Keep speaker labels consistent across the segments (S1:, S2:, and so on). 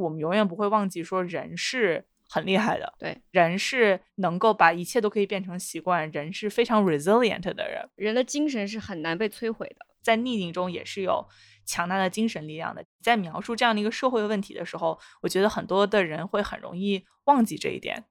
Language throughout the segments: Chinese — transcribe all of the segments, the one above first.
S1: 我们永远不会忘记说人是很厉害的，
S2: 对，
S1: 人是能够把一切都可以变成习惯，人是非常 resilient 的人，
S2: 人的精神是很难被摧毁的，
S1: 在逆境中也是有强大的精神力量的。在描述这样的一个社会问题的时候，我觉得很多的人会很容易忘记这一点。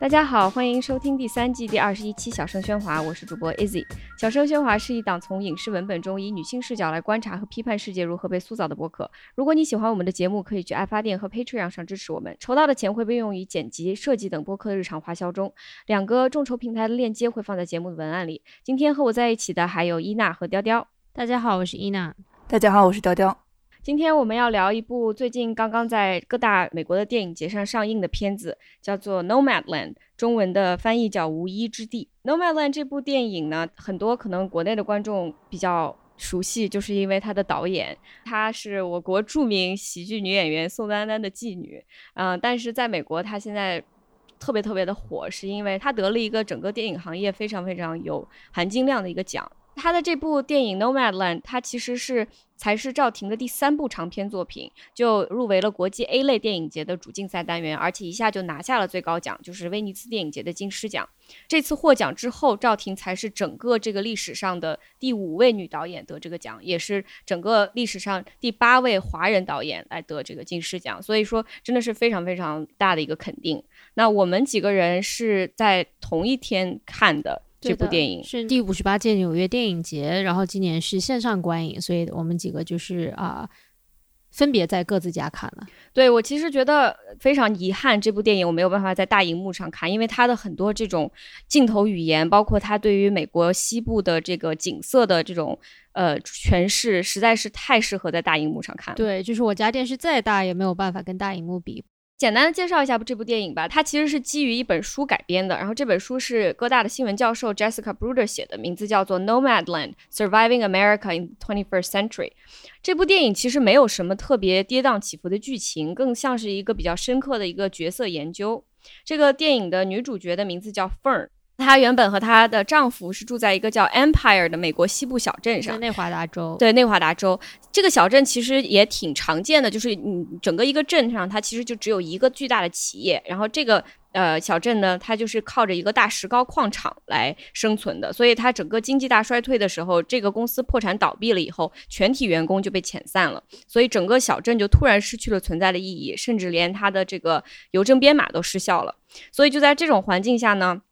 S2: 大家好，欢迎收听第三季第二十一期《小声喧哗》，我是主播 Izzy。《小声喧哗》是一档从影视文本中以女性视角来观察和批判世界如何被塑造的播客。如果你喜欢我们的节目，可以去爱发电和 Patreon 上支持我们，筹到的钱会被用于剪辑、设计等播客的日常花销中。两个众筹平台的链接会放在节目的文案里。今天和我在一起的还有伊娜和雕雕。
S3: 大家好，我是伊娜。
S1: 大家好，我是雕雕。
S2: 今天我们要聊一部最近刚刚在各大美国的电影节上上映的片子，叫做《Nomadland》，中文的翻译叫《无依之地》。《Nomadland》这部电影呢，很多可能国内的观众比较熟悉，就是因为它的导演，她是我国著名喜剧女演员宋丹丹的继女。嗯，但是在美国，她现在特别特别的火，是因为她得了一个整个电影行业非常非常有含金量的一个奖。他的这部电影《Nomadland》，它其实是才是赵婷的第三部长片作品，就入围了国际 A 类电影节的主竞赛单元，而且一下就拿下了最高奖，就是威尼斯电影节的金狮奖。这次获奖之后，赵婷才是整个这个历史上的第五位女导演得这个奖，也是整个历史上第八位华人导演来得这个金狮奖。所以说，真的是非常非常大的一个肯定。那我们几个人是在同一天看的。这部电影
S3: 是第五十八届纽约电影节，然后今年是线上观影，所以我们几个就是啊，分别在各自家看了。
S2: 对我其实觉得非常遗憾，这部电影我没有办法在大荧幕上看，因为它的很多这种镜头语言，包括它对于美国西部的这个景色的这种呃诠释，实在是太适合在大荧幕上看。
S3: 对，就是我家电视再大也没有办法跟大荧幕比。
S2: 简单的介绍一下这部电影吧，它其实是基于一本书改编的。然后这本书是哥大的新闻教授 Jessica Bruder 写的，名字叫做《Nomadland: Surviving America in the 21st Century》。这部电影其实没有什么特别跌宕起伏的剧情，更像是一个比较深刻的一个角色研究。这个电影的女主角的名字叫 Fern。她原本和她的丈夫是住在一个叫 Empire 的美国西部小镇上，
S3: 内华达州。
S2: 对，内华达州这个小镇其实也挺常见的，就是你，整个一个镇上它其实就只有一个巨大的企业，然后这个呃小镇呢，它就是靠着一个大石膏矿场来生存的，所以它整个经济大衰退的时候，这个公司破产倒闭了以后，全体员工就被遣散了，所以整个小镇就突然失去了存在的意义，甚至连它的这个邮政编码都失效了，所以就在这种环境下呢。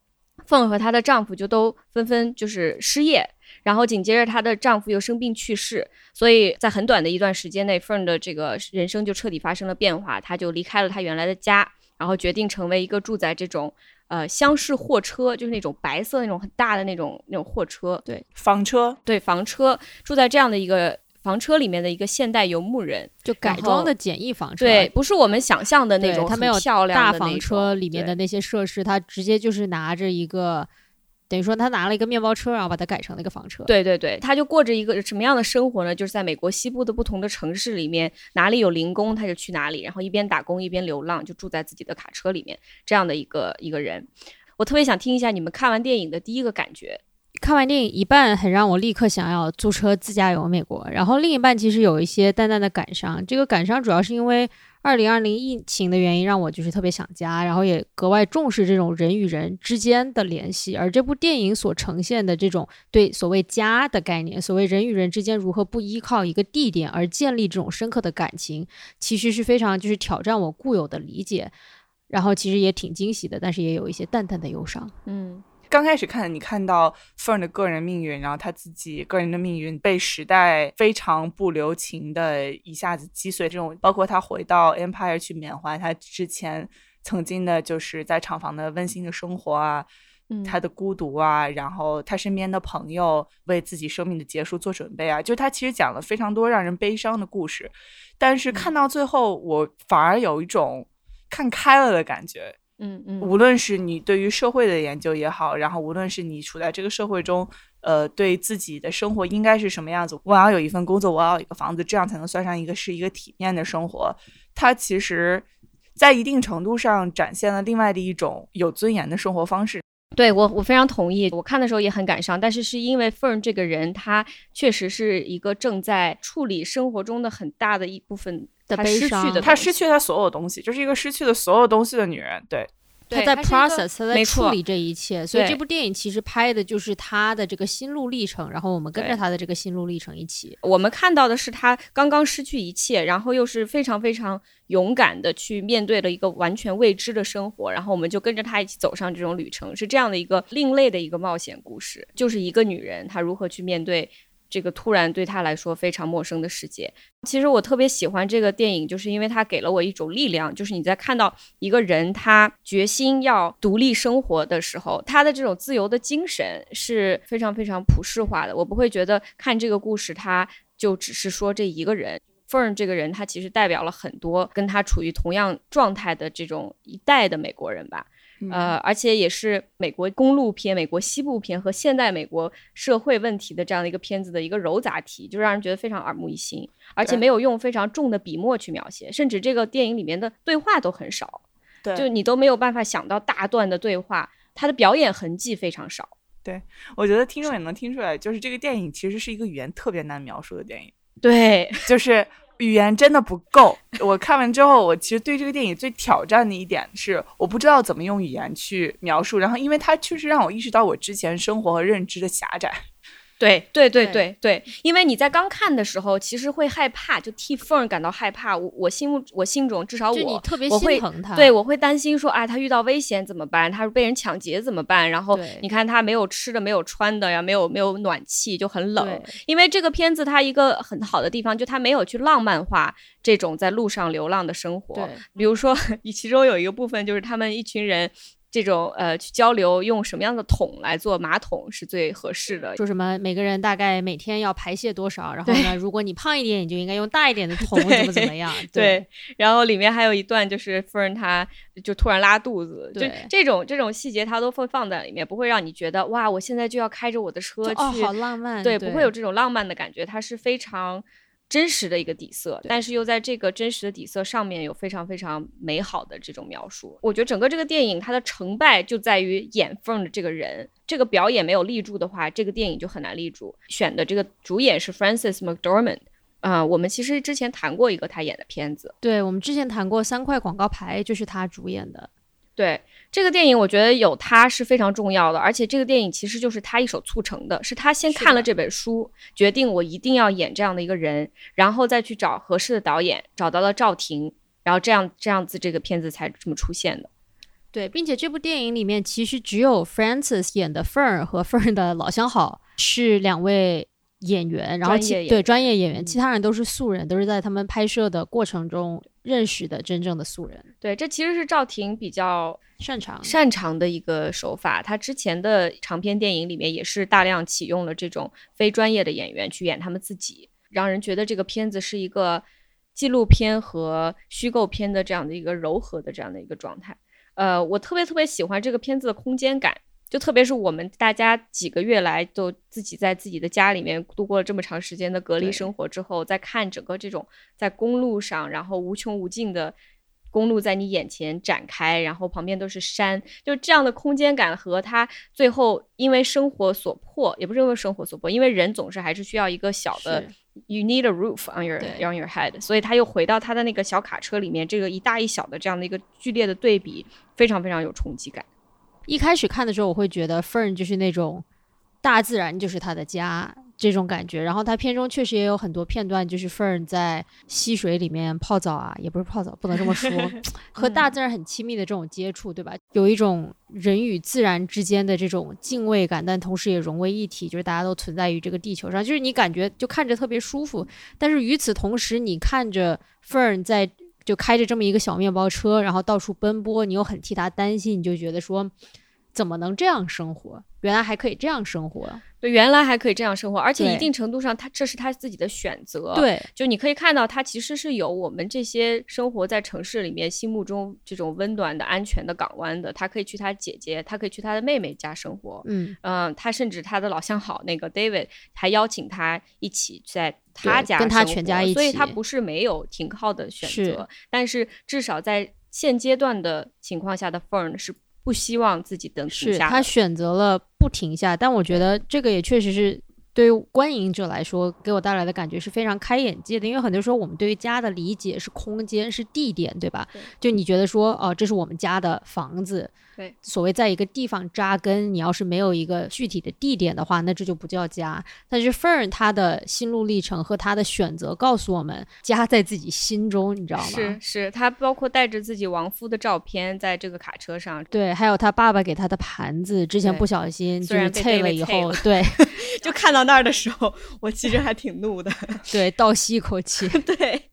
S2: 凤和她的丈夫就都纷纷就是失业，然后紧接着她的丈夫又生病去世，所以在很短的一段时间内，凤的这个人生就彻底发生了变化。她就离开了她原来的家，然后决定成为一个住在这种呃厢式货车，就是那种白色那种很大的那种那种货车，对，
S1: 房车，
S2: 对，房车，住在这样的一个。房车里面的一个现代游牧人，
S3: 就改装的简易房车，
S2: 对，不是我们想象的那种，
S3: 它没有
S2: 漂亮
S3: 大房车里面的那些设施，他直接就是拿着一个，等于说他拿了一个面包车，然后把它改成了一个房车。
S2: 对对对，他就过着一个什么样的生活呢？就是在美国西部的不同的城市里面，哪里有零工他就去哪里，然后一边打工一边流浪，就住在自己的卡车里面，这样的一个一个人。我特别想听一下你们看完电影的第一个感觉。
S3: 看完电影一半很让我立刻想要租车自驾游美国，然后另一半其实有一些淡淡的感伤。这个感伤主要是因为二零二零疫情的原因，让我就是特别想家，然后也格外重视这种人与人之间的联系。而这部电影所呈现的这种对所谓家的概念，所谓人与人之间如何不依靠一个地点而建立这种深刻的感情，其实是非常就是挑战我固有的理解。然后其实也挺惊喜的，但是也有一些淡淡的忧伤。
S2: 嗯。
S1: 刚开始看，你看到 Fern 的个人命运，然后他自己个人的命运被时代非常不留情的一下子击碎，这种包括他回到 Empire 去缅怀他之前曾经的，就是在厂房的温馨的生活啊，他的孤独啊，然后他身边的朋友为自己生命的结束做准备啊，就他其实讲了非常多让人悲伤的故事，但是看到最后，我反而有一种看开了的感觉。
S2: 嗯嗯，
S1: 无论是你对于社会的研究也好，然后无论是你处在这个社会中，呃，对自己的生活应该是什么样子，我要有一份工作，我要有一个房子，这样才能算上一个是一个体面的生活。它其实，在一定程度上展现了另外的一种有尊严的生活方式。
S2: 对我，我非常同意。我看的时候也很感伤，但是是因为 Fern 这个人，他确实是一个正在处理生活中的很大的一部分
S3: 的
S2: 他失去
S3: 悲伤
S2: 的，
S1: 她失去她所有东西，就是一个失去了所有东西的女人。对，
S3: 他在 process，他在处理这一切，所以这部电影其实拍的就是他的这个心路历程，然后我们跟着
S2: 对
S3: 他的这个心路历程一起。
S2: 我们看到的是他刚刚失去一切，然后又是非常非常勇敢的去面对了一个完全未知的生活，然后我们就跟着他一起走上这种旅程，是这样的一个另类的一个冒险故事，就是一个女人她如何去面对。这个突然对他来说非常陌生的世界，其实我特别喜欢这个电影，就是因为它给了我一种力量，就是你在看到一个人他决心要独立生活的时候，他的这种自由的精神是非常非常普世化的。我不会觉得看这个故事，他就只是说这一个人。Fern 这个人，他其实代表了很多跟他处于同样状态的这种一代的美国人吧。呃，而且也是美国公路片、美国西部片和现代美国社会问题的这样的一个片子的一个糅杂体，就让人觉得非常耳目一新，而且没有用非常重的笔墨去描写，甚至这个电影里面的对话都很少，
S1: 对，
S2: 就你都没有办法想到大段的对话，他的表演痕迹非常少。
S1: 对我觉得听众也能听出来，就是这个电影其实是一个语言特别难描述的电影，
S2: 对，
S1: 就是语言真的不够。我看完之后，我其实对这个电影最挑战的一点是，我不知道怎么用语言去描述。然后，因为它确实让我意识到我之前生活和认知的狭窄。
S2: 对对对
S3: 对
S2: 对对，因为你在刚看的时候，其实会害怕，就替 Fern 感到害怕。我我心目我心中，至少
S3: 就你
S2: 我
S3: 特别心疼他，
S2: 对，我会担心说，啊，他遇到危险怎么办？他被人抢劫怎么办？然后你看他没有吃的，没有穿的呀，没有没有暖气，就很冷。因为这个片子它一个很好的地方，就它没有去浪漫化这种在路上流浪的生活。
S3: 对
S2: 比如说，其中有一个部分就是他们一群人。这种呃，去交流用什么样的桶来做马桶是最合适的。
S3: 说什么每个人大概每天要排泄多少，然后呢，如果你胖一点，你就应该用大一点的 桶，怎么怎么样？
S2: 对，然后里面还有一段就是 Fern 他就突然拉肚子，就
S3: 对
S2: 这种这种细节他都会放在里面，不会让你觉得哇，我现在就要开着我的车去，
S3: 哦，好浪漫，
S2: 对，
S3: 对，
S2: 不会有这种浪漫的感觉，它是非常。真实的一个底色，但是又在这个真实的底色上面有非常非常美好的这种描述。我觉得整个这个电影它的成败就在于演 Fern 的这个人，这个表演没有立住的话，这个电影就很难立住。选的这个主演是 Francis McDormand，啊、我们其实之前谈过一个他演的片子，
S3: 对我们之前谈过三块广告牌，就是他主演的。
S2: 对这个电影，我觉得有他是非常重要的，而且这个电影其实就是他一手促成的，是他先看了这本书，决定我一定要演这样的一个人，然后再去找合适的导演，找到了赵婷，然后这样这样子这个片子才这么出现的。
S3: 对，并且这部电影里面其实只有 Francis 演的 Fern 和 Fern 的老相好是两位演员，然后其对
S2: 专业演员
S3: 其他人都是素人，都是在他们拍摄的过程中认识的真正的素人，
S2: 对，这其实是赵婷比较
S3: 擅长。
S2: 擅长的一个手法。他之前的长篇电影里面也是大量启用了这种非专业的演员去演他们自己，让人觉得这个片子是一个纪录片和虚构片的这样的一个柔和的这样的一个状态。呃，我特别特别喜欢这个片子的空间感。就特别是我们大家几个月来都自己在自己的家里面度过了这么长时间的隔离生活之后，再看整个这种在公路上，然后无穷无尽的公路在你眼前展开，然后旁边都是山，就这样的空间感和他最后因为生活所迫，也不是因为生活所迫，因为人总是还是需要一个小的 you need a roof on your on your head，所以他又回到他的那个小卡车里面，这个一大一小的这样的一个剧烈的对比，非常非常有冲击感。
S3: 一开始看的时候，我会觉得 Fern 就是那种大自然就是他的家这种感觉。然后他片中确实也有很多片段，就是 Fern 在溪水里面泡澡啊，也不是泡澡，不能这么说，和大自然很亲密的这种接触，对吧？有一种人与自然之间的这种敬畏感，但同时也融为一体，就是大家都存在于这个地球上，就是你感觉就看着特别舒服。但是与此同时，你看着 Fern 在就开着这么一个小面包车，然后到处奔波，你又很替他担心，你就觉得说，怎么能这样生活？原来还可以这样生活。
S2: 对，原来还可以这样生活，而且一定程度上，他这是他自己的选择。，
S3: 对，
S2: 就你可以看到，他其实是有我们这些生活在城市里面心目中这种温暖的、安全的港湾的。他可以去他姐姐，他可以去他的妹妹家生活。
S3: 嗯，
S2: 嗯，他甚至他的老相好那个 David 还邀请他一起在他家
S3: 跟他
S2: 生
S3: 全家一
S2: 活所以他不是没有停靠的选
S3: 是
S2: 择，但是至少在现阶段的情况下的 Fern 是不希望自己等停
S3: 是他。选择了不停下，但我觉得这个也确实是对于观影者来说，给我带来的感觉是非常开眼界的。因为很多时候我们对于家的理解是空间、是地点，对吧？
S2: 对
S3: 就你觉得说，哦、这是我们家的房子。
S2: 对，
S3: 所谓在一个地方扎根，你要是没有一个具体的地点的话，那这就不叫家。但是 Fern 他的心路历程和他的选择告诉我们，家在自己心中，你知道吗？
S2: 是是，他包括带着自己亡夫的照片在这个卡车上，
S3: 对，还有他爸爸给他的盘子，之前不小心就是碎了以，后 对
S2: 就看到那儿的时候，我其实还挺怒的。
S3: 对，倒吸一口气。
S2: 对，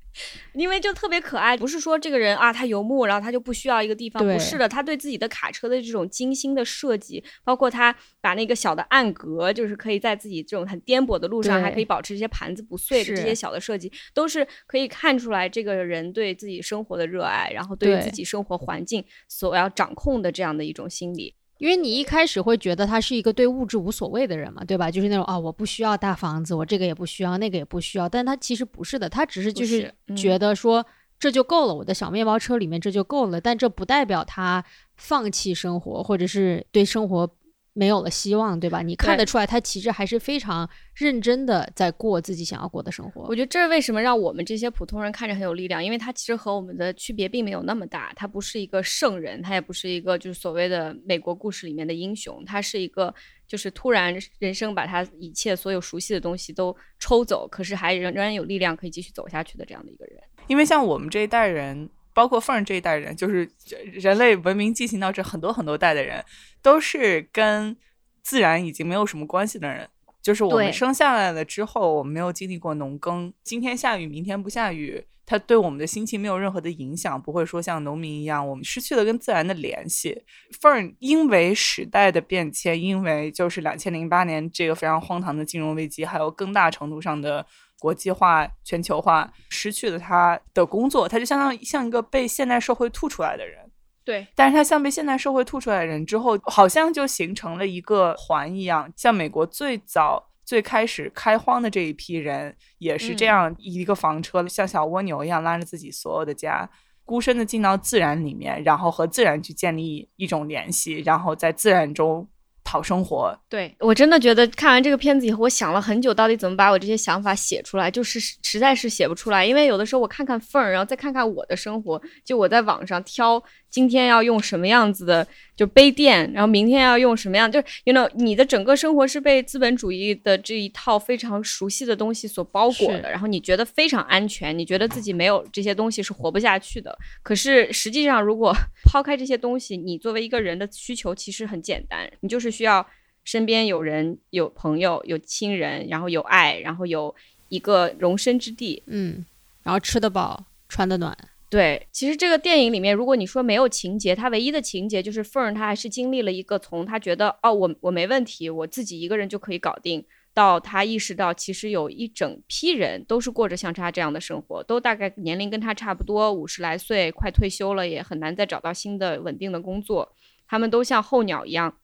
S2: 因为就特别可爱，不是说这个人啊他游牧，然后他就不需要一个地方，不是的，他对自己的卡车的这种精心的设计，包括他把那个小的暗格，就是可以在自己这种很颠簸的路上，还可以保持这些盘子不碎的这些小的设计，都是可以看出来这个人对自己生活的热爱，然后对于
S3: 对
S2: 自己生活环境所要掌控的这样的一种心理。
S3: 因为你一开始会觉得他是一个对物质无所谓的人嘛，对吧？就是那种啊，我不需要大房子，我这个也不需要，那个也不需要。但他其实不是的，他只是就是觉得说、这就够了，我的小面包车里面这就够了。但这不代表他放弃生活，或者是对生活没有了希望，对吧？你看得出来，他其实还是非常认真的在过自己想要过的生活
S2: 我。觉得这是为什么让我们这些普通人看着很有力量，因为他其实和我们的区别并没有那么大。他不是一个圣人，他也不是一个就是所谓的美国故事里面的英雄，他是一个就是突然人生把他一切所有熟悉的东西都抽走，可是还仍仍然有力量可以继续走下去的这样的一个人。
S1: 因为像我们这一代人，包括凤儿这一代人，就是人类文明进行到这很多很多代的人，都是跟自然已经没有什么关系的人。就是我们生下来了之后，我们没有经历过农耕，今天下雨，明天不下雨，它对我们的心情没有任何的影响，不会说像农民一样，我们失去了跟自然的联系。Fern 因为时代的变迁，因为就是两千零八年这个非常荒唐的金融危机，还有更大程度上的国际化、全球化，失去了他的工作，他就相当于像一个被现代社会吐出来的人。
S2: 对，
S1: 但是他像被现代社会吐出来的人之后，好像就形成了一个环一样，像美国最早。最开始开荒的这一批人也是这
S2: 嗯
S1: 样一个房车，像小蜗牛一样拉着自己所有的家，孤身的进到自然里面，然后和自然去建立一种联系，然后在自然中好生活。
S2: 对我真的觉得看完这个片子以后，我想了很久，到底怎么把我这些想法写出来，就是实实在是写不出来。因为有的时候我看看缝儿，然后再看看我的生活，就我在网上挑今天要用什么样子的就杯垫，然后明天要用什么样，就是 you know 你的整个生活是被资本主义的这一套非常熟悉的东西所包裹的，然后你觉得非常安全，你觉得自己没有这些东西是活不下去的。可是实际上，如果抛开这些东西，你作为一个人的需求其实很简单，你就是需要身边有人、有朋友、有亲人，然后有爱，然后有一个容身之地。
S3: 嗯，然后吃得饱，穿得暖。
S2: 对，其实这个电影里面，如果你说没有情节，它唯一的情节就是 Fern 他还是经历了一个从他觉得哦我我没问题，我自己一个人就可以搞定，到他意识到其实有一整批人都是过着像他这样的生活，都大概年龄跟他差不多，五十来岁，快退休了，也很难再找到新的稳定的工作，他们都像候鸟一样。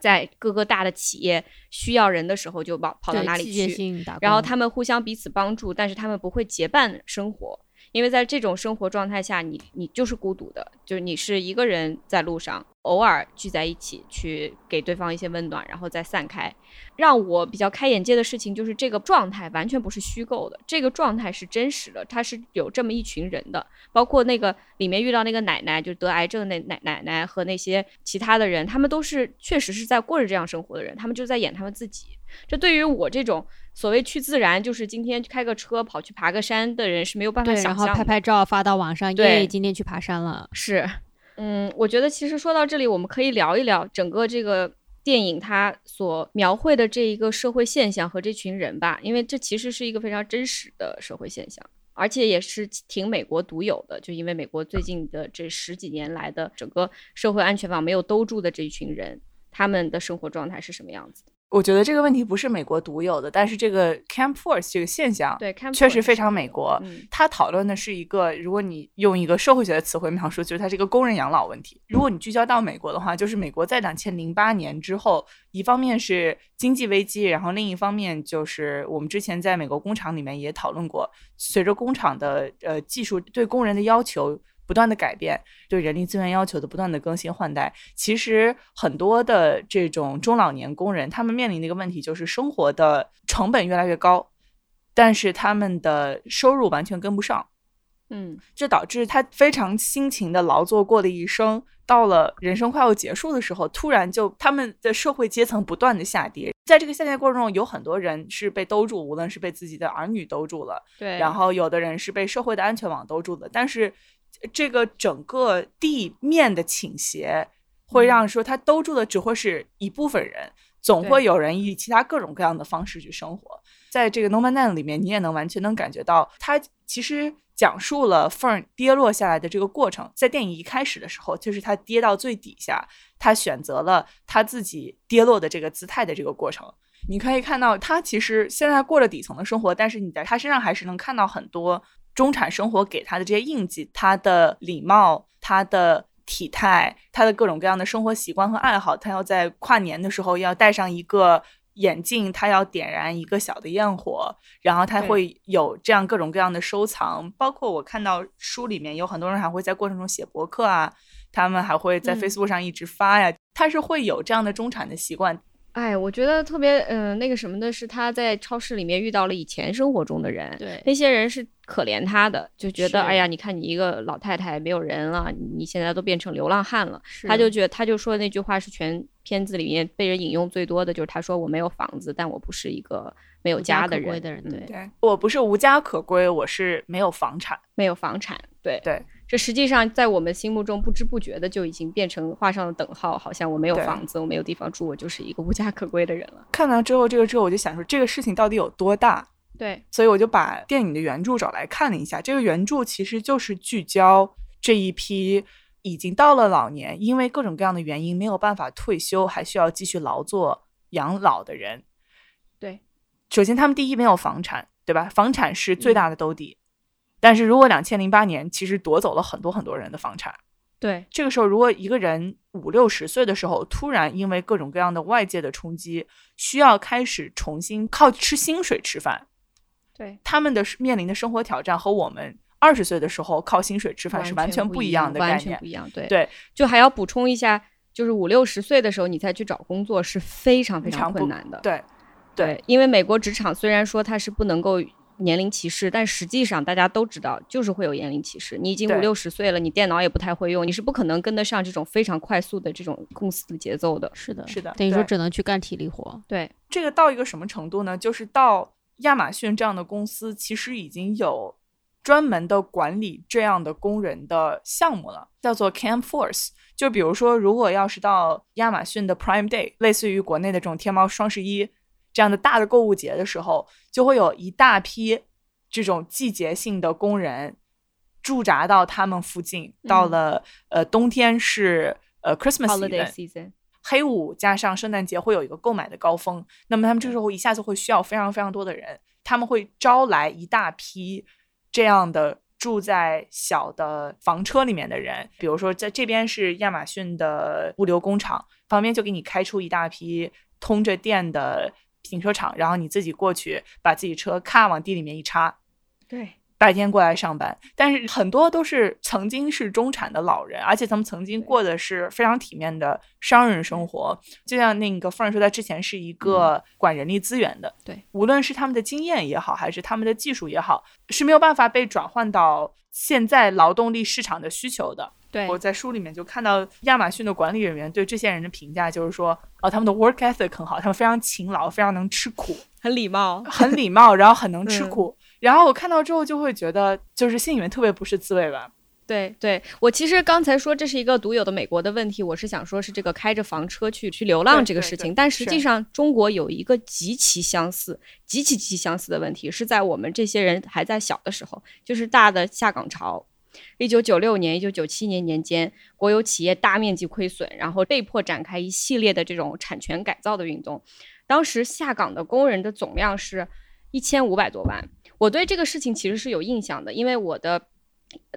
S2: 在各个大的企业需要人的时候，就跑跑到哪里去？然后他们互相彼此帮助，但是他们不会结伴生活，因为在这种生活状态下，你你就是孤独的，就是你是一个人在路上，偶尔聚在一起去给对方一些温暖，然后再散开。让我比较开眼界的事情就是这个状态完全不是虚构的，这个状态是真实的，它是有这么一群人的，包括那个里面遇到那个奶奶，就得癌症那奶奶奶和那些其他的人，他们都是确实是在过着这样生活的人，他们就在演他们自己。这对于我这种所谓去自然，就是今天开个车跑去爬个山的人是没有办法
S3: 对，然后
S2: 想象的。
S3: 拍拍照发到网上，
S2: 对
S3: 耶，今天去爬山了。
S2: 是，嗯，我觉得其实说到这里，我们可以聊一聊整个这个电影它所描绘的这一个社会现象和这群人吧，因为这其实是一个非常真实的社会现象。而且也是挺美国独有的，就因为美国最近的这十几年来的整个社会安全网没有兜住的这一群人，他们的生活状态是什么样子？
S1: 我觉得这个问题不是美国独有的，但是这个 Camp Force 这个现象，
S2: 对，
S1: 确实非常美国。
S2: 嗯，
S1: 他讨论的是一个，如果你用一个社会学的词汇描述，就是它是一个工人养老问题。如果你聚焦到美国的话，就是美国在两千零八年之后，一方面是经济危机，然后另一方面就是我们之前在美国工厂里面也讨论过，随着工厂的呃技术对工人的要求。不不断的改变，对人力资源要求的不断的更新换代，其实很多的这种中老年工人，他们面临的一个问题就是生活的成本越来越高，但是他们的收入完全跟不上。
S2: 嗯，
S1: 这导致他非常辛勤的劳作过的一生，到了人生快要结束的时候，突然就他们的社会阶层不断的下跌。在这个下跌过程中，有很多人是被兜住，无论是被自己的儿女兜住了，
S2: 对，
S1: 然后有的人是被社会的安全网兜住的。但是这个整个地面的倾斜，会让说他兜住的只会是一部分人，总会有人以其他各种各样的方式去生活。在这个 No Man Land 里面，你也能完全能感觉到，他其实。讲述了 Fern 跌落下来的这个过程，在电影一开始的时候，就是他跌到最底下，他选择了他自己跌落的这个姿态的这个过程。你可以看到，他其实现在过了底层的生活，但是你在他身上还是能看到很多中产生活给他的这些印记，他的礼貌，他的体态，他的各种各样的生活习惯和爱好。他要在跨年的时候要戴上一个。眼镜，他要点燃一个小的焰火，然后他会有这样各种各样的收藏，包括我看到书里面有很多人还会在过程中写博客啊，他们还会在 Facebook 上一直发呀，他是会有这样的中产的习惯。
S2: 哎，我觉得特别嗯那个什么的是他在超市里面遇到了以前生活中的人，
S3: 对
S2: 那些人是可怜他的，就觉得哎呀，你看你一个老太太没有人了，你现在都变成流浪汉了，他就觉得他就说那句话是全片子里面被人引用最多的就是他说我没有房子，但我不是一个没有
S3: 家
S2: 的人，
S3: 的人对，
S1: 对我不是无家可归，我是没有房产，
S2: 没有房产，对
S1: 对。
S2: 这实际上在我们心目中不知不觉的就已经变成画上了等号，好像我没有房子，我没有地方住，我就是一个无家可归的人了。
S1: 看完之后，这个之后我就想说，这个事情到底有多大？
S2: 对，
S1: 所以我就把电影的原著找来看了一下。这个原著其实就是聚焦这一批已经到了老年，因为各种各样的原因没有办法退休，还需要继续劳作养老的人。
S2: 对，
S1: 首先他们第一没有房产，对吧？房产是最大的兜底。但是如果两千零八年其实夺走了很多很多人的房产，
S2: 对，
S1: 这个时候如果一个人五六十岁的时候突然因为各种各样的外界的冲击，需要开始重新靠吃薪水吃饭，
S2: 对，
S1: 他们的面临的生活挑战和我们二十岁的时候靠薪水吃饭是完全不一样的概念，
S2: 不一样，对
S1: 对，
S2: 就还要补充一下，就是五六十岁的时候你再去找工作是非常
S1: 非
S2: 常困难的，
S1: 对
S2: 对，因为美国职场虽然说它是不能够。年龄歧视，但实际上大家都知道，就是会有年龄歧视。你已经五六十岁了，你电脑也不太会用，你是不可能跟得上这种非常快速的这种公司的节奏的。
S3: 是的，
S1: 是的，
S3: 等于说只能去干体力活。
S2: 对，
S1: 这个到一个什么程度呢？就是到亚马逊这样的公司，其实已经有专门的管理这样的工人的项目了，叫做 Camp Force。就比如说，如果要是到亚马逊的 Prime Day，类似于国内的这种天猫双十一。这样的大的购物节的时候，就会有一大批这种季节性的工人驻扎到他们附近。到了呃冬天是呃 Christmas
S2: season，
S1: 黑五加上圣诞节会有一个购买的高峰。那么他们这时候一下子会需要非常非常多的人，他们会招来一大批这样的住在小的房车里面的人。比如说在这边是亚马逊的物流工厂，旁边就给你开出一大批通着电的。停车场，然后你自己过去，把自己车咔往地里面一插，
S2: 对，
S1: 白天过来上班。但是很多都是曾经是中产的老人，而且他们曾经过的是非常体面的商人生活。就像那个富人说，他之前是一个管人力资源的，
S2: 对，
S1: 无论是他们的经验也好，还是他们的技术也好，是没有办法被转换到现在劳动力市场的需求的。
S2: 对，
S1: 我在书里面就看到亚马逊的管理人员对这些人的评价，就是说，哦，他们的 work ethic 很好，他们非常勤劳，非常能吃苦，
S2: 很礼貌，
S1: 很礼貌，然后很能吃苦。然后我看到之后就会觉得，就是心里面特别不是滋味吧。
S2: 对，对我其实刚才说这是一个独有的美国的问题，我是想说是这个开着房车去去流浪这个事情，但实际上中国有一个极其相似、极其极其相似的问题，是在我们这些人还在小的时候，就是大的下岗潮。一九九六年、一九九七年年间，国有企业大面积亏损，然后被迫展开一系列的这种产权改造的运动。当时下岗的工人的总量是一千五百多万。我对这个事情其实是有印象的，因为我的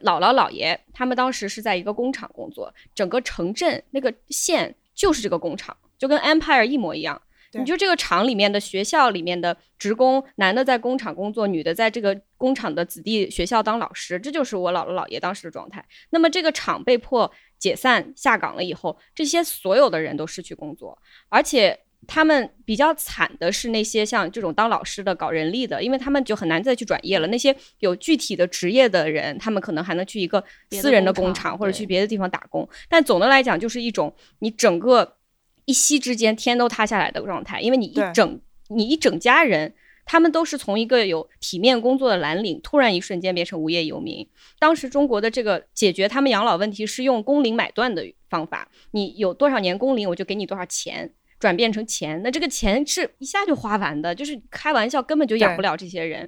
S2: 姥姥姥爷他们当时是在一个工厂工作，整个城镇那个县就是这个工厂，就跟 Empire 一模一样。
S1: 对
S2: 你就这个厂里面的学校里面的职工，男的在工厂工作，女的在这个工厂的子弟学校当老师，这就是我姥姥姥爷当时的状态。那么这个厂被迫解散下岗了以后，这些所有的人都失去工作，而且他们比较惨的是那些像这种当老师的、搞人力的，因为他们就很难再去转业了。那些有具体的职业的人，他们可能还能去一个私人的
S3: 工厂
S2: 或者去别的地方打工，但总的来讲就是一种你整个一夕之间天都塌下来的状态，因为你一整你一整家人。他们都是从一个有体面工作的蓝领，突然一瞬间变成无业游民。当时中国的这个解决他们养老问题是用工龄买断的方法，你有多少年工龄，我就给你多少钱，转变成钱。那这个钱是一下就花完的，就是开玩笑，根本就养不了这些人。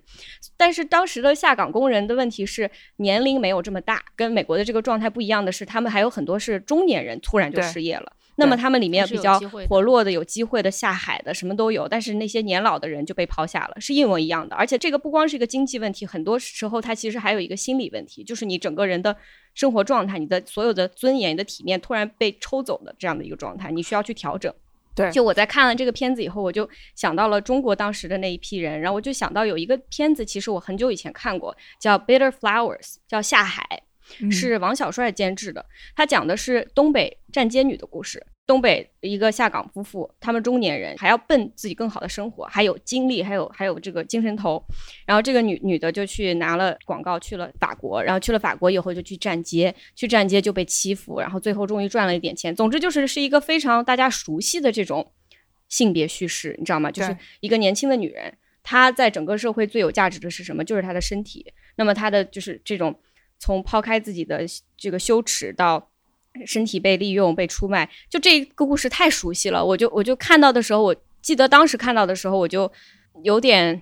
S2: 但是当时的下岗工人的问题是年龄没有这么大，跟美国的这个状态不一样的是，他们还有很多是中年人突然就失业了。那么他们里面比较活络的、有机会的、下海的，什么都有。但是那些年老的人就被抛下了，是一模一样的。而且这个不光是一个经济问题，很多时候它其实还有一个心理问题，就是你整个人的生活状态、你的所有的尊严、你的体面突然被抽走的这样的一个状态，你需要去调整。
S1: 对
S2: 就我在看了这个片子以后，我就想到了中国当时的那一批人，然后我就想到有一个片子，其实我很久以前看过，叫《Bitter Flowers》，叫《下海》。
S1: 嗯
S2: 是王小帅监制的。他讲的是东北站街女的故事。东北一个下岗夫妇，他们中年人还要奔自己更好的生活，还有精力，还有还有这个精神头。然后这个女女的就去拿了广告去了法国，然后去了法国以后就去站街，去站街就被欺负，然后最后终于赚了一点钱。总之就是是一个非常大家熟悉的这种性别叙事，你知道吗？就是一个年轻的女人，她在整个社会最有价值的是什么？就是她的身体。那么她的就是这种从抛开自己的这个羞耻到身体被利用、被出卖，就这个故事太熟悉了。我就我就看到的时候，我记得当时看到的时候，我就有点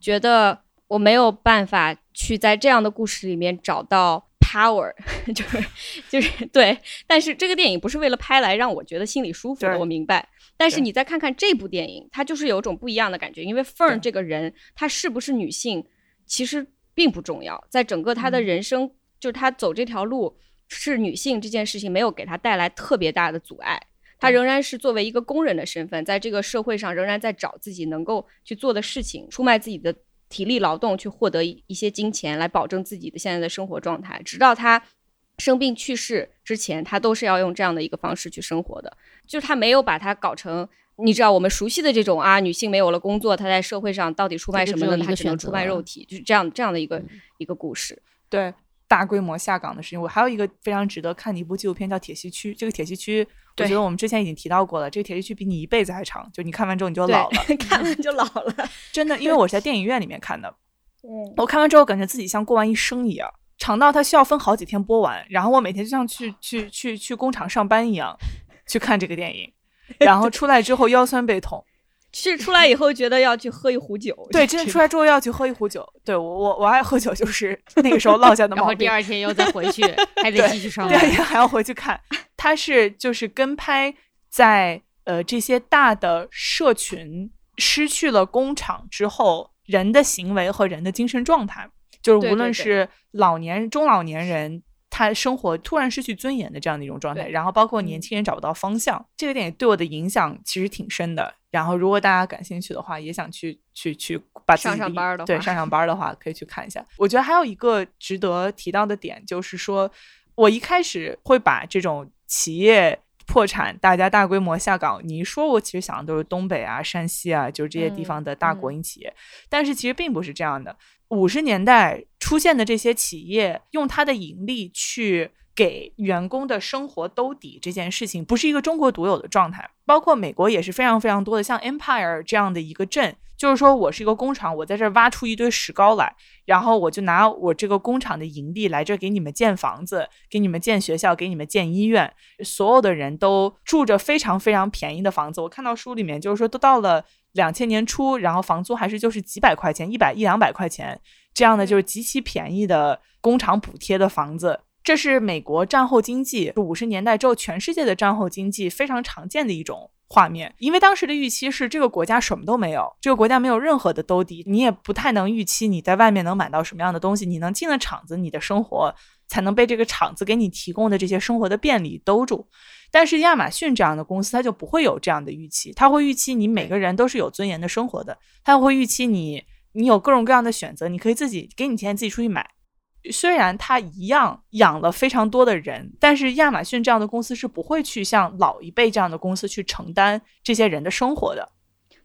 S2: 觉得我没有办法去在这样的故事里面找到 power，就是就是对。但是这个电影不是为了拍来让我觉得心里舒服的，我明白。但是你再看看这部电影，它就是有种不一样的感觉，因为 Fern 这个人，她是不是女性，其实并不重要，在整个她的
S1: 嗯
S2: 人生，就是她走这条路是女性这件事情没有给她带来特别大的阻碍。她仍然是作为一个工人的身份，在这个社会上仍然在找自己能够去做的事情，出卖自己的体力劳动，去获得一一些金钱，来保证自己的现在的生活状态。直到她生病去世之前，她都是要用这样的一个方式去生活的。就是她没有把它搞成，你知道我们熟悉的这种啊，女性没有了工作，她在社会上到底出卖什么呢？她只能出卖肉体，就是这样这样的一个、
S3: 嗯
S2: 一个故事。
S1: 对大规模下岗的事情，我还有一个非常值得看的一部纪录片叫《铁西区》。这个铁西区，我觉得我们之前已经提到过了。这个铁西区比你一辈子还长，就你看完之后你就老了，
S2: 看完就老了。
S1: 真的。因为我是在 电影院里面看的，
S2: 嗯，
S1: 我看完之后感觉自己像过完一生一样，长到它需要分好几天播完，然后我每天就像去 去去去工厂上班一样去看这个电影，然后出来之后腰酸背痛。
S2: 是出来以后觉得要去喝一壶酒。
S1: 对，真的出来之后要去喝一壶酒。对我我我爱喝酒，就是那个时候落下的毛病然后。
S3: 第二天又再回去，还得继续上
S1: 第二。天还要回去看。他是就是跟拍在呃这些大的社群失去了工厂之后，人的行为和人的精神状态，就是无论是老年中老年人。他生活突然失去尊严的这样的一种状态，然后包括年
S2: 嗯
S1: 轻人找不到方向，这个电影对我的影响其实挺深的。然后如果大家感兴趣的话，也想去去去把
S2: 上上班儿的话
S1: 上上班儿的话，可以去看一下。我觉得还有一个值得提到的点，就是说我一开始会把这种企业破产、大家大规模下岗，你一说，我其实想的都是东北啊、山西啊，就是这些地
S2: 嗯
S1: 方的大国
S2: 嗯
S1: 营企业。但是其实并不是这样的。五十年代出现的这些企业，用它的盈利去给员工的生活兜底这件事情，不是一个中国独有的状态，包括美国也是非常非常多的，像 Empire 这样的一个镇，就是说我是一个工厂，我在这儿挖出一堆石膏来，然后我就拿我这个工厂的盈利来这儿给你们建房子，给你们建学校，给你们建医院，所有的人都住着非常非常便宜的房子。我看到书里面就是说，都到了两千年初，然后房租还是就是几百块钱，一百一两百块钱这样的，就是极其便宜的工厂补贴的房子。这是美国战后经济五十年代之后全世界的战后经济非常常见的一种画面，因为当时的预期是这个国家什么都没有，这个国家没有任何的兜底，你也不太能预期你在外面能买到什么样的东西，你能进了厂子，你的生活才能被这个厂子给你提供的这些生活的便利兜住。但是亚马逊这样的公司，它就不会有这样的预期，它会预期你每个人都是有尊严的生活的，它会预期你你有各种各样的选择，你可以自己给你钱自己出去买。虽然它一样养了非常多的人，但是亚马逊这样的公司是不会去像老一辈这样的公司去承担这些人的生活的。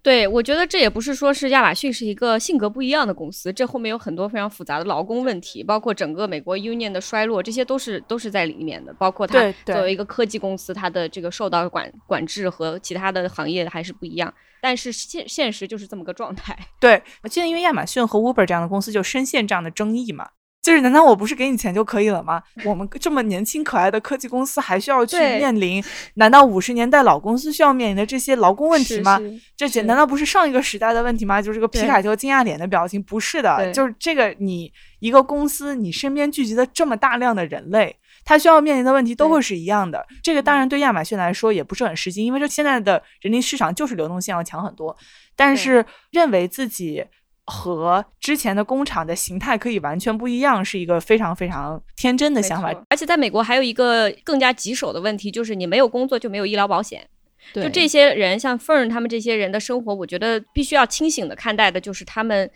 S2: 对，我觉得这也不是说是亚马逊是一个性格不一样的公司，这后面有很多非常复杂的劳工问题，包括整个美国 Union 的衰落，这些都是都是在里面的。包括它作为一个科技公司，它的这个受到管管制和其他的行业还是不一样。但是现现实就是这么个状态。
S1: 对，我记得因为亚马逊和 Uber 这样的公司就深陷这样的争议嘛。就是难道我不是给你钱就可以了吗？我们这么年轻可爱的科技公司还需要去面临？难道五十年代老公司需要面临的这些劳工问题吗？这简难道不是上一个时代的问题吗？就是个皮卡丘惊讶脸的表情，不是的，就是这个你一个公司，你身边聚集的这么大量的人类，他需要面临的问题都会是一样的。这个当然对亚马逊来说也不是很实际，因为这现在的人力市场就是流动性要强很多。但是认为自己。和之前的工厂的形态可以完全不一样，是一个非常非常天真的想法。
S2: 而且在美国还有一个更加棘手的问题，就是你没有工作就没有医疗保险。就这些人，像 Fern 他们这些人的生活，我觉得必须要清醒的看待的，就是他们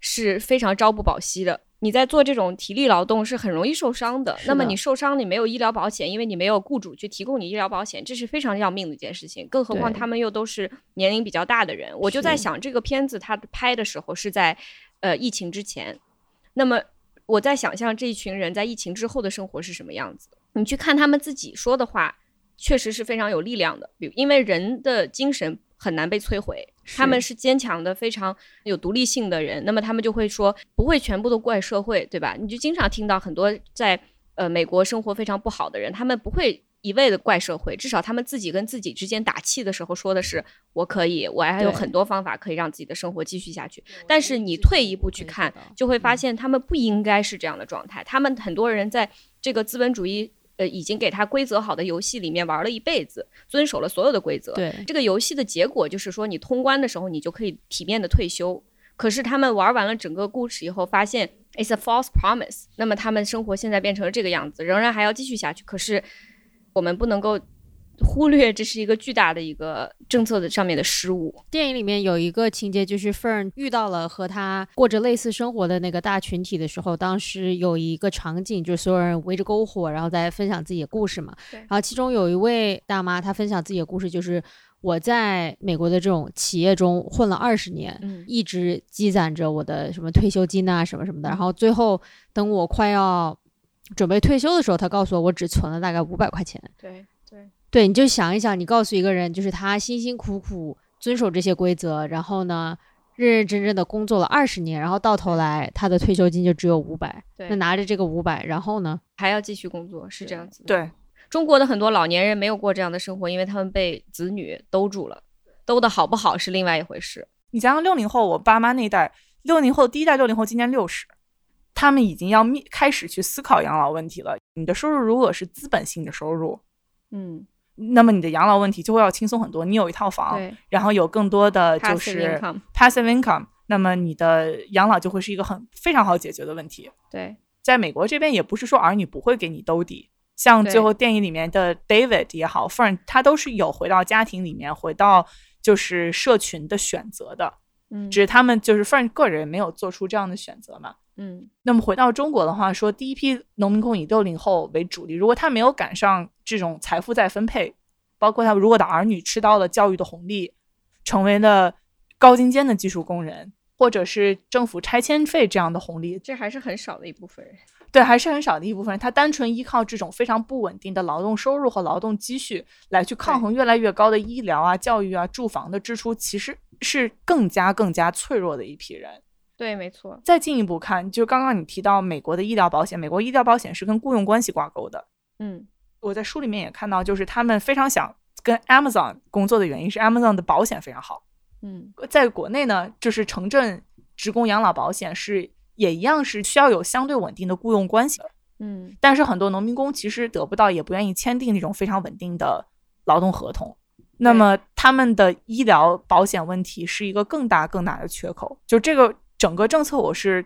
S2: 是非常朝不保夕的。你在做这种体力劳动是很容易受伤的。那么你受伤，你没有医疗保险，因为你没有雇主去提供你医疗保险，这是非常要命的一件事情。更何况他们又都是年龄比较大的人。我就在想，这个片子他拍的时候是在呃疫情之前，那么我在想象这一群人在疫情之后的生活是什么样子。你去看他们自己说的话，确实是非常有力量的。比如，因为人的精神。很难被摧毁，他们是坚强的、非常有独立性的人。那么他们就会说，不会全部都怪社会，对吧？你就经常听到很多在呃美国生活非常不好的人，他们不会一味的怪社会，至少他们自己跟自己之间打气的时候说的是，我可以，我还有很多方法可以让自己的生活继续下去。但是你退一步去看，就会发现他们不应该是这样的状态。他们很多人在这个资本主义。呃，已经给他规则好的游戏里面玩了一辈子，遵守了所有的规则。
S3: 对
S2: 这个游戏的结果，就是说你通关的时候，你就可以体面的退休。可是他们玩完了整个故事以后，发现 it's a false promise。那么他们生活现在变成了这个样子，仍然还要继续下去。可是我们不能够。忽略这是一个巨大的一个政策的上面的失误。
S3: 电影里面有一个情节，就是 Fern 遇到了和他过着类似生活的那个大群体的时候，当时有一个场景，就是所有人围着篝火，然后在分享自己的故事嘛。然后其中有一位大妈，她分享自己的故事，就是我在美国的这种企业中混了二十年，一直积攒着我的什么退休金啊什么什么的。然后最后等我快要准备退休的时候，她告诉我，我只存了大概五百块钱。
S2: 对对。
S3: 你就想一想，你告诉一个人，就是他辛辛苦苦遵守这些规则，然后呢，认认真真的工作了二十年，然后到头来他的退休金就只有五百。那拿着这个五百，然后呢，
S2: 还要继续工作，是这样子。
S1: 对，
S2: 中国的很多老年人没有过这样的生活，因为他们被子女兜住了，兜的好不好是另外一回事。
S1: 你想想六零后，我爸妈那一代，六零后第一代六零后今年六十，他们已经要面开始去思考养老问题了。你的收入如果是资本性的收入，
S2: 嗯。
S1: 那么你的养老问题就会要轻松很多。你有一套房，然后有更多的就是 passive income，那么你的养老就会是一个很非常好解决的问题。
S2: 对，
S1: 在美国这边也不是说儿女不会给你兜底，像最后电影里面的 David 也好，Fern 他都是有回到家庭里面，回到就是社群的选择的。
S2: 嗯，
S1: 只是他们就是 Fern 个人没有做出这样的选择嘛。
S2: 嗯，
S1: 那么回到中国的话，说第一批农民工以六零后为主力，如果他没有赶上这种财富再分配，包括他如果的儿女吃到了教育的红利，成为了高精尖的技术工人，或者是政府拆迁费这样的红利，
S2: 这还是很少的一部分人。
S1: 对，还是很少的一部分人，他单纯依靠这种非常不稳定的劳动收入和劳动积蓄来去抗衡越来越高的医疗啊、教育啊、住房的支出，其实是更加更加脆弱的一批人。
S2: 对，没错。
S1: 再进一步看，就刚刚你提到美国的医疗保险，美国医疗保险是跟雇佣关系挂钩的。
S2: 嗯，
S1: 我在书里面也看到，就是他们非常想跟 Amazon 工作的原因是 Amazon 的保险非常好。
S2: 嗯，
S1: 在国内呢，就是城镇职工养老保险是也一样是需要有相对稳定的雇佣关系的。
S2: 嗯，
S1: 但是很多农民工其实得不到，也不愿意签订那种非常稳定的劳动合同。那么他们的医疗保险问题是一个更大更大的缺口。就这个。整个政策我是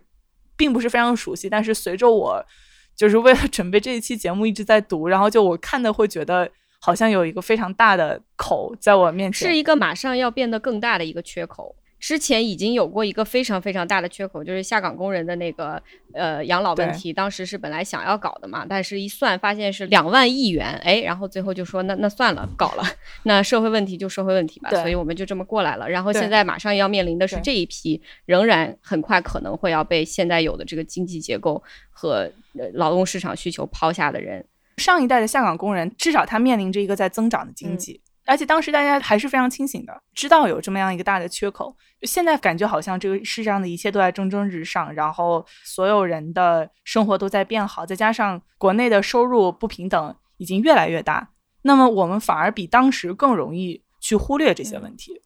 S1: 并不是非常熟悉，但是随着我就是为了 准备这一期节目一直在读，然后就我看的会觉得好像有一个非常大的口在我面前，
S2: 是一个马上要变得更大的一个缺口。之前已经有过一个非常非常大的缺口，就是下岗工人的那个呃养老问题，当时是本来想要搞的嘛，但是一算发现是两万亿元，哎，然后最后就说那那算了，搞了，那社会问题就社会问题吧，所以我们就这么过来了。然后现在马上要面临的是这一批仍然很快可能会要被现在有的这个经济结构和劳动市场需求抛下的人。
S1: 上一代的下岗工人，至少他面临着一个在增长的经济。而且当时大家还是非常清醒的，知道有这么样一个大的缺口。就现在感觉好像这个世上的一切都在蒸蒸日上，然后所有人的生活都在变好，再加上国内的收入不平等已经越来越大，那么我们反而比当时更容易去忽略这些问题。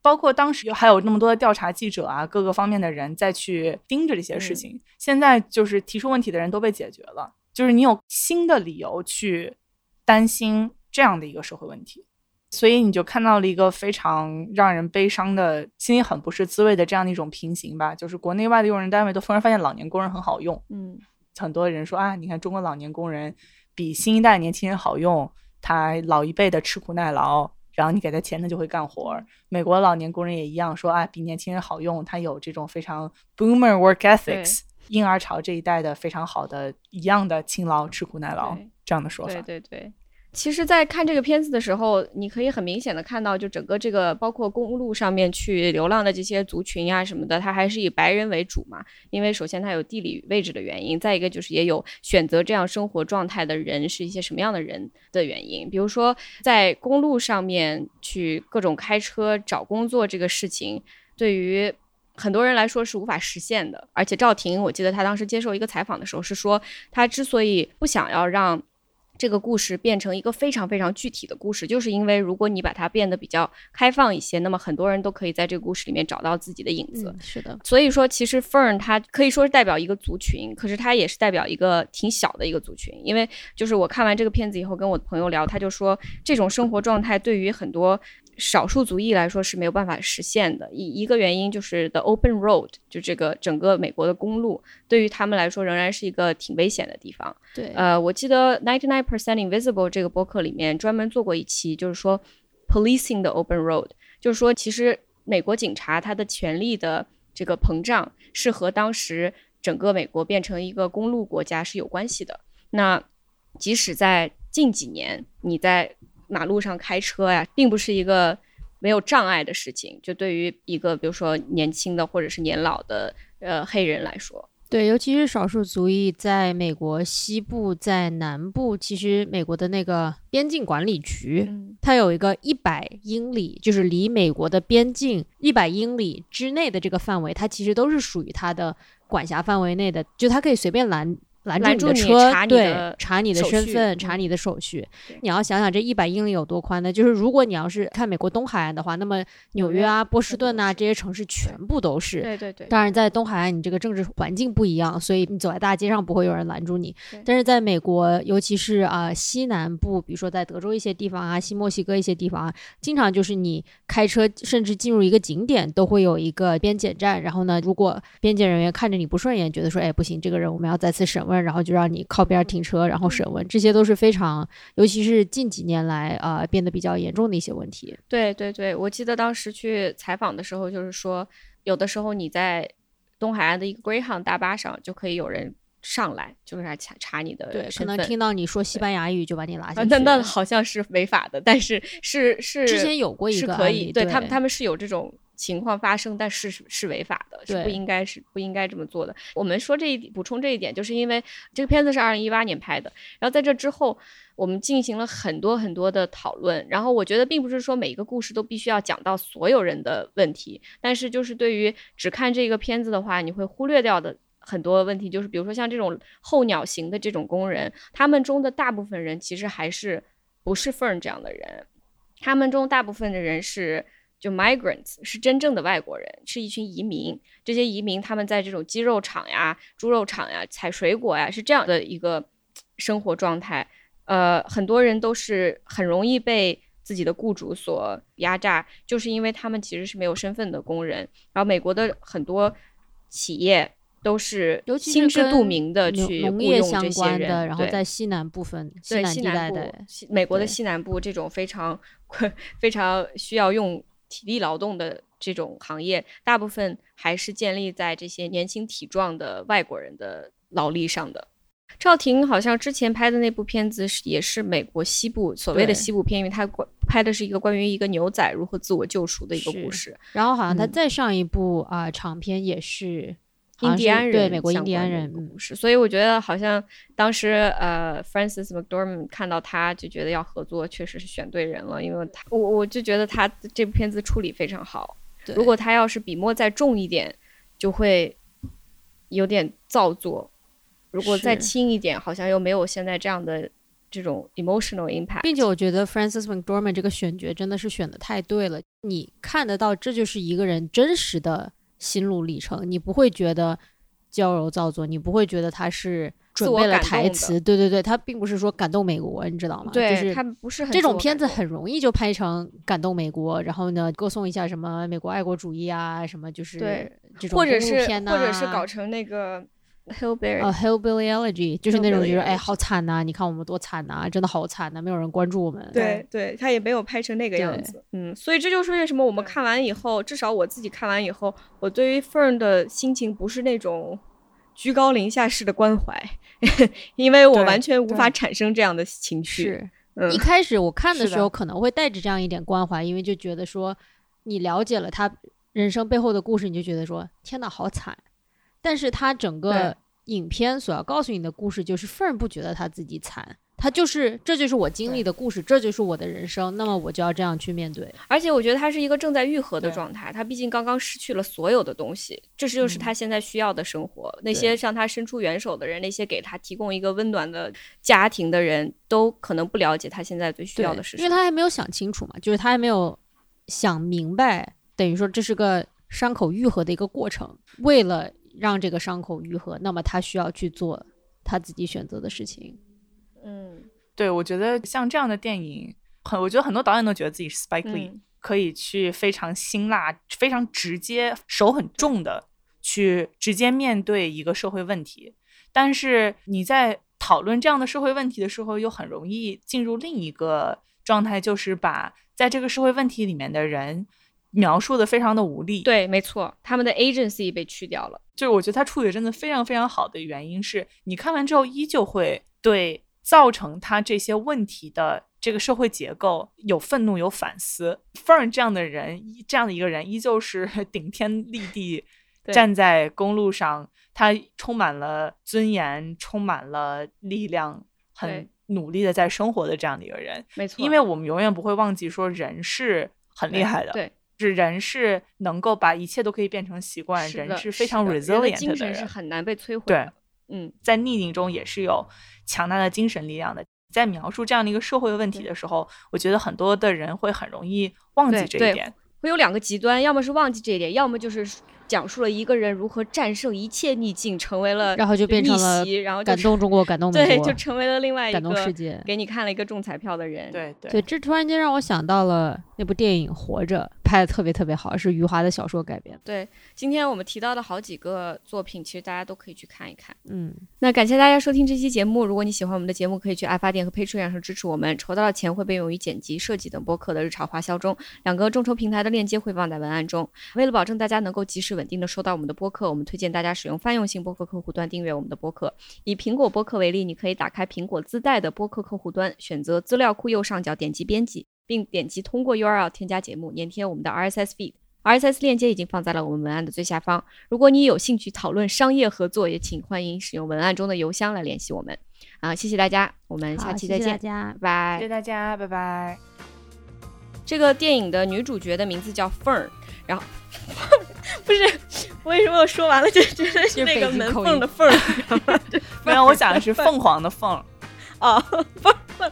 S1: 包括当时还有那么多的调查记者啊，各个方面的人再去盯着这些事情。现在就是提出问题的人都被解决了，就是你有新的理由去担心这样的一个社会问题。所以你就看到了一个非常让人悲伤的、心里很不是滋味的这样的一种平行吧，就是国内外的用人单位都突然发现老年工人很好用，
S2: 嗯，
S1: 很多人说啊，你看中国老年工人比新一代年轻人好用，他老一辈的吃苦耐劳，然后你给他钱他就会干活。美国老年工人也一样，说啊，比年轻人好用，他有这种非常 boomer work ethics，婴儿潮这一代的非常好的一样的勤劳、吃苦耐劳这样的说法，
S2: 对对对。其实，在看这个片子的时候，你可以很明显的看到，就整个这个包括公路上面去流浪的这些族群呀什么的，它还是以白人为主嘛。因为首先它有地理位置的原因，再一个就是也有选择这样生活状态的人是一些什么样的人的原因。比如说，在公路上面去各种开车找工作这个事情，对于很多人来说是无法实现的。而且赵婷，我记得她当时接受一个采访的时候是说，她之所以不想要让这个故事变成一个非常非常具体的故事，就是因为如果你把它变得比较开放一些，那么很多人都可以在这个故事里面找到自己的影子。
S3: 是的，
S2: 所以说其实 Fern 它可以说是代表一个族群，可是它也是代表一个挺小的一个族群。因为就是我看完这个片子以后，跟我的朋友聊，他就说这种生活状态对于很多。少数族裔来说是没有办法实现的，一一个原因就是 the open road，就这个整个美国的公路对于他们来说仍然是一个挺危险的地方。
S3: 对，
S2: 呃，我记得 ninety nine percent invisible 这个播客里面专门做过一期，就是说 policing the open road，就是说其实美国警察他的权力的这个膨胀是和当时整个美国变成一个公路国家是有关系的。那即使在近几年，你在马路上开车呀，并不是一个没有障碍的事情。就对于一个比如说年轻的或者是年老的呃黑人来说，
S3: 对，尤其是少数族裔，在美国西部、在南部，其实美国的那个边境管理局，它有一个一百英里，就是离美国的边境一百英里之内的这个范围，它其实都是属于它的管辖范围内的，就它可以随便拦。拦
S2: 住
S3: 你的车，
S2: 对，
S3: 查你的身份，查你的手续。你要想想这一百英里有多宽呢？就是如果你要是看美国东海岸的话，那么纽约啊、波士顿呐这些城市全部都是。
S2: 对对对。
S3: 当然，在东海岸你这个政治环境不一样，所以你走在大街上不会有人拦住你。但是在美国，尤其是啊西南部，比如说在德州一些地方啊、新墨西哥一些地方啊，经常就是你开车甚至进入一个景点都会有一个边检站。然后呢，如果边检人员看着你不顺眼，觉得说哎不行，这个人我们要再次审问。然后就让你靠边停车，然后审问，这些都是非常，尤其是近几年来啊变得比较严重的一些问题。
S2: 对对对，我记得当时去采访的时候，就是说有的时候你在东海岸的一个 Greyhound 大巴上，就可以有人上来，就是来查查你的
S3: 对，可能听到你说西班牙语就把你拉下去。
S2: 那那好像是违法的，但是是是
S3: 之前有过一个
S2: 可以，对
S3: 对
S2: 他们他们是有这种。情况发生，但是是违法的，是不应该是不应该这么做的。我们说这一补充这一点，就是因为这个片子是二零一八年拍的，然后在这之后，我们进行了很多很多的讨论。然后我觉得，并不是说每一个故事都必须要讲到所有人的问题，但是就是对于只看这个片子的话，你会忽略掉的很多问题，就是比如说像这种候鸟型的这种工人，他们中的大部分人其实还是不是 Fern 这样的人，他们中大部分的人是。就 migrants 是真正的外国人，是一群移民。这些移民他们在这种鸡肉厂呀、猪肉厂呀采水果呀，是这样的一个生活状态。呃，很多人都是很容易被自己的雇主所压榨，就是因为他们其实是没有身份的工人。然后美国的很多企业都是心知肚明的去雇佣这些人，
S3: 的，然后
S2: 对
S3: 在西南部分、西
S2: 对
S3: 南地带
S2: 西南部美国的西南部这种非常 非常需要用体力劳动的这种行业，大部分还是建立在这些年轻体壮的外国人的劳力上的。赵婷好像之前拍的那部片子是也是美国西部所谓的西部片，因为他关拍的是一个关于一个牛仔如何自我救赎的一个故事。
S3: 然后好像他
S2: 嗯
S3: 再上一部啊、长片也是
S2: 印第安人
S3: 对美国印第安人，
S2: 故事，所以我觉得好像当时呃，Francis McDormand 看到他就觉得要合作，确实是选对人了，因为他我我就觉得他这部片子处理非常好。
S3: 对
S2: 如果他要是笔墨再重一点，就会有点造作；如果再轻一点，好像又没有现在这样的这种 emotional impact。
S3: 并且我觉得 Francis McDormand 这个选角真的是选的太对了，你看得到这就是一个人真实的心路历程，你不会觉得矫揉造作，你不会觉得他是准备了台词，对对对，他并不是说感动美国，你知道吗？
S2: 对，
S3: 就是
S2: 他不是很
S3: 这种片子很容易就拍成感动美国，然后呢歌颂一下什么美国爱国主义啊，什么就是这种
S2: 或者是或者是搞成那个 Hillberry，、
S3: 呃 hillbilly elegy，就是那种就是
S2: Hillbilly
S3: 哎好惨呐、你看我们多惨呐、真的好惨呐、没有人关注我们。
S2: 对对，他也没有拍成那个样子。嗯，所以这就是为什么我们看完以后，至少我自己看完以后，我对于 Fern 的心情不是那种居高临下式的关怀，因为我完全无法产生这样的情绪。
S3: 是。
S2: 嗯
S3: 一，开始我看的时候可能会带着这样一点关怀，因为就觉得说你了解了他人生背后的故事，你就觉得说天哪，好惨。但是他整个影片所要告诉你的故事，就是份儿不觉得他自己惨，他就是这就是我经历的故事，这就是我的人生，那么我就要这样去面对。
S2: 而且我觉得他是一个正在愈合的状态，他毕竟刚刚失去了所有的东西，这是就是
S3: 嗯
S2: 他现在需要的生活。那些向他伸出援手的人，那些给他提供一个温暖的家庭的人，都可能不了解他现在最需要的是什么因为。
S3: 他还没有想清楚嘛，就是他还没有想明白，等于说这是个伤口愈合的一个过程。为了让这个伤口愈合，那么他需要去做他自己选择的事情。
S2: 嗯
S1: 对，我觉得像这样的电影，很，我觉得很多导演都觉得自己是 Spike Lee，、
S2: 嗯
S1: 可以去非常辛辣、非常直接、手很重的去直接面对一个社会问题。但是你在讨论这样的社会问题的时候，又很容易进入另一个状态，就是把在这个社会问题里面的人描述的非常的无力。，
S2: 对，没错，他们的 agency 被去掉了。
S1: 就是我觉得他处理得真的非常非常好的原因是，你看完之后依旧会对造成他这些问题的这个社会结构有愤怒、有反思。Fern 这样的人，依这样的一个人，依旧是 顶天立地站在公路上，他充满了尊严，充满了力量，很努力的在生活的这样的一个人。
S2: 没错，
S1: 因为我们永远不会忘记说，人是很厉害的，
S2: 对，
S1: 是人是能够把一切都可以变成习惯，人
S2: 是
S1: 非常
S2: 的人的
S1: resilient
S2: 精神
S1: 人
S2: 是很难被摧毁
S1: 对
S2: 的。嗯，
S1: 在逆境中也是有强大的精神力量的。在描述这样的一个社会问题的时候，我觉得很多的人会很容易忘记
S2: 对对
S1: 这一点。
S2: 会有两个极端，要么是忘记这一点，要么就是讲述了一个人如何战胜一切逆境，成为了
S3: 然后就变成了
S2: 逆袭然后就
S3: 感动中国，感动美
S2: 对，就成为了另外一个
S3: 感动世
S2: 个
S3: 界。
S2: 给你看了一个中彩票的人。
S1: 对对
S3: 对，这突然间让我想到了那部电影《活着》，拍的特别特别好，是余华的小说改编。
S2: 对，今天我们提到的好几个作品，其实大家都可以去看一看。
S3: 嗯，
S2: 那感谢大家收听这期节目。如果你喜欢我们的节目，可以去爱发电和 Patreon 上支持我们。筹到的钱会被用于剪辑、设计等播客的日常花销中。两个众筹平台的链接会放在文案中。为了保证大家能够及时稳定的收到我们的播客，我们推荐大家使用泛用性播客客户端订阅我们的播客。以苹果播客为例，你可以打开苹果自带的播客客户端，选择资料库右上角点击编辑，并点击通过 URL 添加节目，粘贴我们的 RSS feed。RSS 链接已经放在了我们文案的最下方。如果你有兴趣讨论商业合作，也请欢迎使用文案中的邮箱来联系我们。啊，谢谢大家，我们下期再见，
S3: 谢谢大家
S2: 拜拜
S1: 谢谢。大家，拜拜。
S2: 这个电影的女主角的名字叫凤儿，然后 不是为什么我说完了就觉得是那个门缝的缝？
S1: 没有，我想的是凤凰的凤，
S2: 啊，凤凤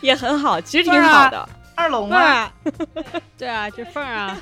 S2: 也很好，其实挺好的。
S1: 二龙？
S2: 啊，
S3: 对啊，这凤啊。